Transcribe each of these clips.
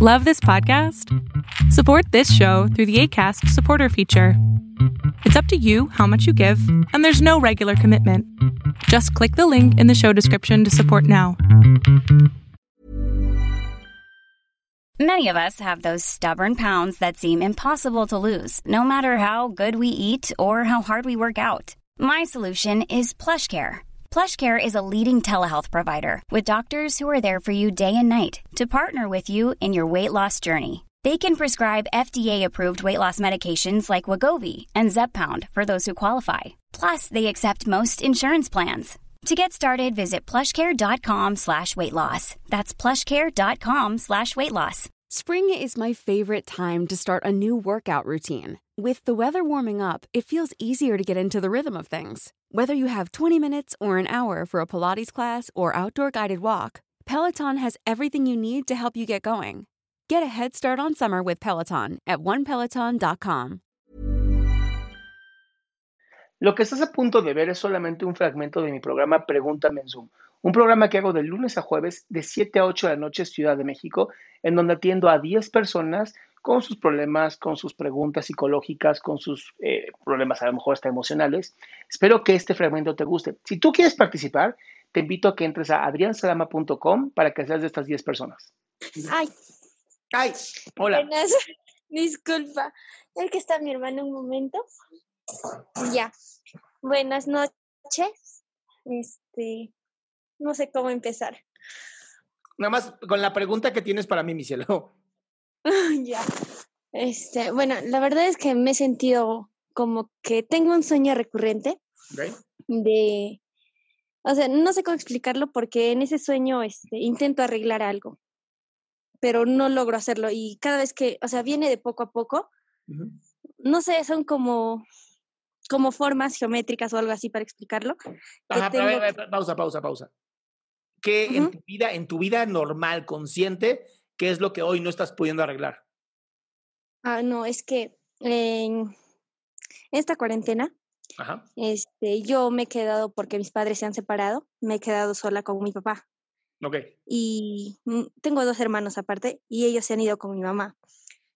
Love this podcast? Support this show through the ACAST supporter feature. It's up to you how much you give, and there's no regular commitment. Just click the link in the show description to support now. Many of us have those stubborn pounds that seem impossible to lose, no matter how good we eat or how hard we work out. My solution is PlushCare. PlushCare is a leading telehealth provider with doctors who are there for you day and night to partner with you in your weight loss journey. They can prescribe FDA-approved weight loss medications like Wagovi and Zepbound for those who qualify. Plus, they accept most insurance plans. To get started, visit plushcare.com slash weight loss. That's plushcare.com slash weight loss. Spring is my favorite time to start a new workout routine. With the weather warming up, it feels easier to get into the rhythm of things. Whether you have 20 minutes or an hour for a Pilates class or outdoor guided walk, Peloton has everything you need to help you get going. Get a head start on summer with Peloton at onepeloton.com. Lo que estás a punto de ver es solamente un fragmento de mi programa Pregúntame en Zoom, un programa que hago de lunes a jueves de 7 a 8 de la noche Ciudad de México, en donde atiendo a 10 personas con sus problemas, con sus preguntas psicológicas, con sus eh, problemas a lo mejor hasta emocionales. Espero que este fragmento te guste. Si tú quieres participar, te invito a que entres a adriansalama.com para que seas de estas 10 personas. Ay, Ay, hola. buenas. Disculpa. Es que está mi hermano un momento. Ya. Buenas noches. Este, no sé cómo empezar. Nada más con la pregunta que tienes para mí, mi cielo. ya. Este, bueno, la verdad es que me he sentido como que tengo un sueño recurrente Ok. de, o sea, no sé cómo explicarlo porque en ese sueño este, intento arreglar algo, pero no logro hacerlo y cada vez que, o sea, viene de poco a poco, Ujú. no sé, son como, como formas geométricas o algo así para explicarlo. Ajá, pero a ver, tengo a ver, pausa, pausa, pausa. ¿Qué en Ujú. tu vida, en tu vida normal, consciente, qué es lo que hoy no estás pudiendo arreglar? Ah, no, es que en esta cuarentena, Ajá. este, yo me he quedado porque mis padres se han separado, me he quedado sola con mi papá Ok. y mm, tengo dos hermanos aparte y ellos se han ido con mi mamá.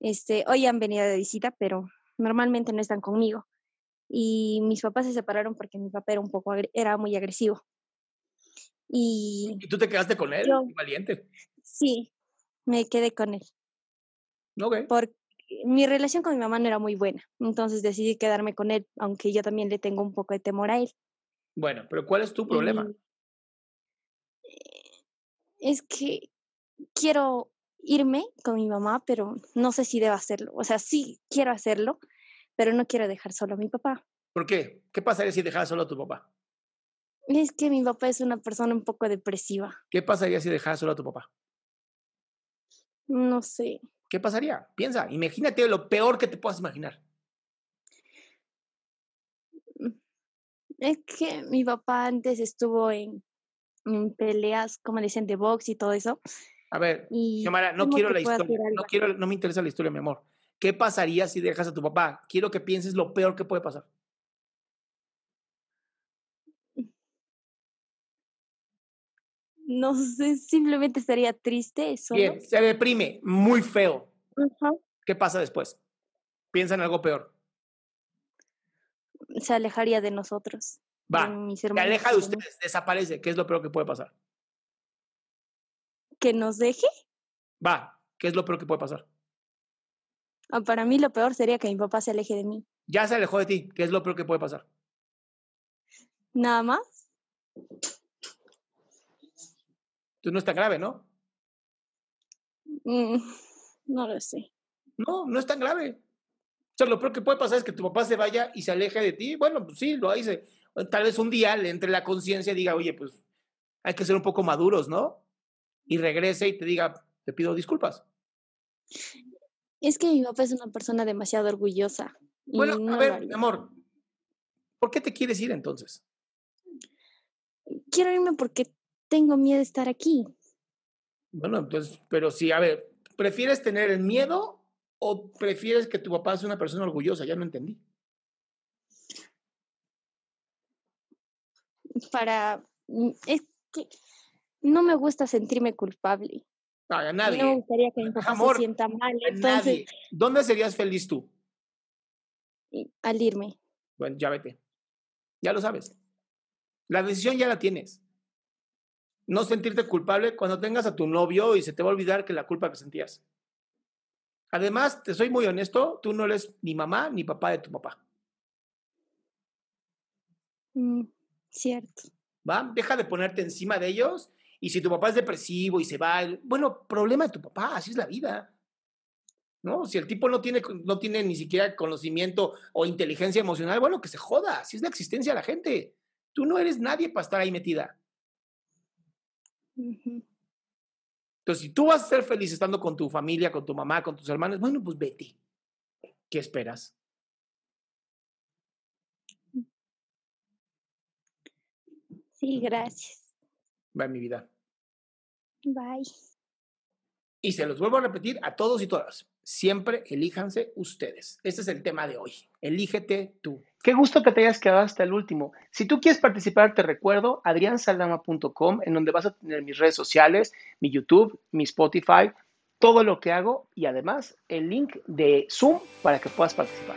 Este, hoy han venido de visita, pero normalmente no están conmigo. Y mis papás se separaron porque mi papá era un poco, era muy agresivo. Y ¿Y tú te quedaste con él? Yo- Valiente. sí, me quedé con él. Ok. porque mi relación con mi mamá no era muy buena, entonces decidí quedarme con él, aunque yo también le tengo un poco de temor a él. Bueno, pero ¿cuál es tu problema? Y, Es que quiero irme con mi mamá, pero no sé si debo hacerlo. O sea, sí quiero hacerlo, pero no quiero dejar solo a mi papá. ¿Por qué? ¿Qué pasaría si dejaras solo a tu papá? Es que mi papá es una persona un poco depresiva. ¿Qué pasaría si dejaras solo a tu papá? No sé. ¿Qué pasaría? Piensa, imagínate lo peor que te puedas imaginar. Es que mi papá antes estuvo en, en peleas, como dicen, de box y todo eso. A ver, Y Xiomara, no quiero la historia. No quiero, no me interesa la historia, mi amor. ¿Qué pasaría si dejas a tu papá? Quiero que pienses lo peor que puede pasar. No sé, simplemente estaría triste solo. Bien, se deprime, muy feo. ¿Qué pasa después? Piensa en algo peor. Se alejaría de nosotros. Va, de mis se aleja de ustedes, desaparece. ¿Qué es lo peor que puede pasar? Que nos deje. Va, ¿qué es lo peor que puede pasar? Ah, Para mí lo peor sería que mi papá se aleje de mí. Ya se alejó de ti. ¿Qué es lo peor que puede pasar? Nada más. Entonces no es tan grave, ¿no? Mm, no lo sé. No, no es tan grave. O sea, lo peor que puede pasar es que tu papá se vaya y se aleje de ti. Bueno, pues sí, lo hice. Tal vez un día le entre la conciencia y diga, oye, pues hay que ser un poco maduros, ¿no? Y regrese y te diga, te pido disculpas. Es que mi papá es una persona demasiado orgullosa. Bueno, no a ver, mi amor, ¿por qué te quieres ir entonces? Quiero irme porque tengo miedo de estar aquí. Bueno, entonces, pero sí, a ver, ¿prefieres tener el miedo o prefieres que tu papá sea una persona orgullosa? Ya no entendí. Para. mm, Es que no me gusta sentirme culpable. a nadie. No me gustaría que mi papá Amor, se sienta mal. Entonces, nadie. ¿Dónde serías feliz tú? al irme. Bueno, ya vete. Ya lo sabes. La decisión ya la tienes. No sentirte culpable cuando tengas a tu novio y se te va a olvidar que la culpa que sentías. Además, te soy muy honesto, tú no eres ni mamá ni papá de tu papá. Mm, cierto. ¿Va? Deja de ponerte encima de ellos y si tu papá es depresivo y se va, bueno, problema de tu papá, así es la vida. ¿No? Si el tipo no tiene, no tiene ni siquiera conocimiento o inteligencia emocional, bueno, que se joda, así es la existencia de la gente. Tú no eres nadie para estar ahí metida. Entonces, si tú vas a ser feliz estando con tu familia, con tu mamá, con tus hermanos, bueno, pues vete. ¿Qué esperas? Sí, gracias. En mi vida. Bye. Y se los vuelvo a repetir a todos y todas. Siempre elíjanse ustedes. Este es el tema de hoy. Elígete tú. Qué gusto que te hayas quedado hasta el último. Si tú quieres participar, te recuerdo adriansaldama.com, en donde vas a tener mis redes sociales, mi YouTube, mi Spotify, todo lo que hago y además el link de Zoom para que puedas participar.